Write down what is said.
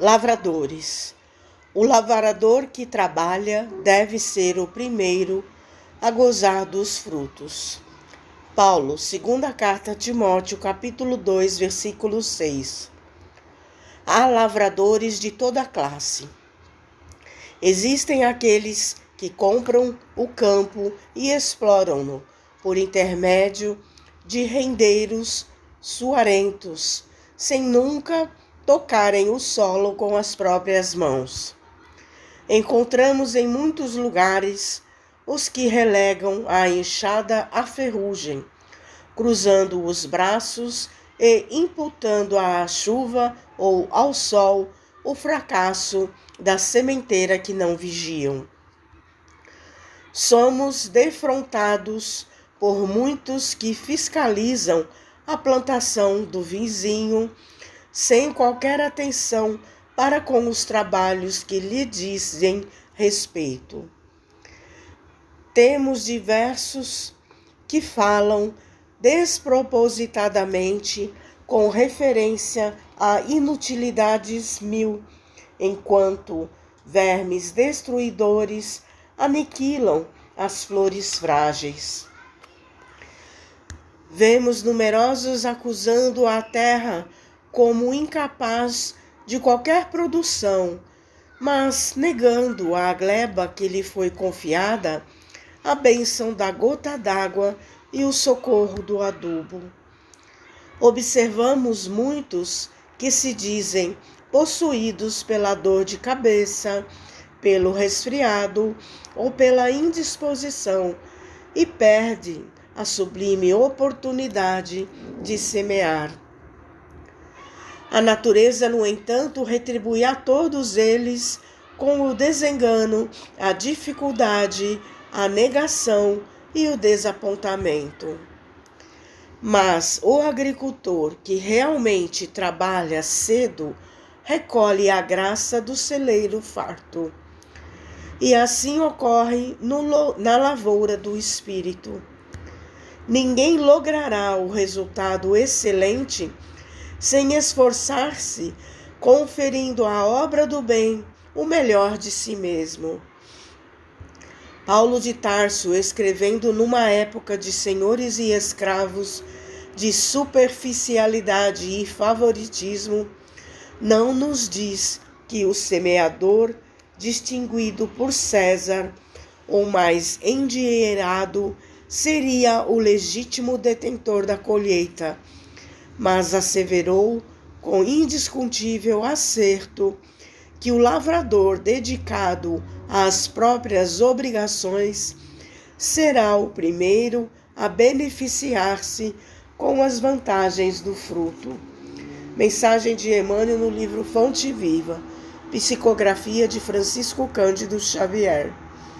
Lavradores. O lavrador que trabalha deve ser o primeiro a gozar dos frutos. Paulo, segunda carta a Timóteo, capítulo 2, versículo 6. Há lavradores de toda classe. Existem aqueles que compram o campo e exploram-no por intermédio de rendeiros suarentos, sem nunca tocarem o solo com as próprias mãos. Encontramos em muitos lugares os que relegam a enxada à ferrugem, cruzando os braços e imputando à chuva ou ao sol o fracasso da sementeira que não vigiam. Somos defrontados por muitos que fiscalizam a plantação do vizinho sem qualquer atenção para com os trabalhos que lhe dizem respeito. Temos diversos que falam despropositadamente com referência a inutilidades mil, enquanto vermes destruidores aniquilam as flores frágeis. Vemos numerosos acusando a terra como incapaz de qualquer produção, mas negando à gleba que lhe foi confiada a bênção da gota d'água e o socorro do adubo. Observamos muitos que se dizem possuídos pela dor de cabeça, pelo resfriado ou pela indisposição e perdem a sublime oportunidade de semear. A natureza, no entanto, retribui a todos eles com o desengano, a dificuldade, a negação e o desapontamento. Mas o agricultor que realmente trabalha cedo recolhe a graça do celeiro farto. E assim ocorre no, na lavoura do espírito. Ninguém logrará o resultado excelente sem esforçar-se, conferindo à obra do bem o melhor de si mesmo. Paulo de Tarso, escrevendo numa época de senhores e escravos, de superficialidade e favoritismo, não nos diz que o semeador, distinguido por César, ou mais endinheirado, seria o legítimo detentor da colheita mas asseverou com indiscutível acerto que o lavrador dedicado às próprias obrigações será o primeiro a beneficiar-se com as vantagens do fruto. Mensagem de Emmanuel no livro Fonte Viva, psicografia de Francisco Cândido Xavier.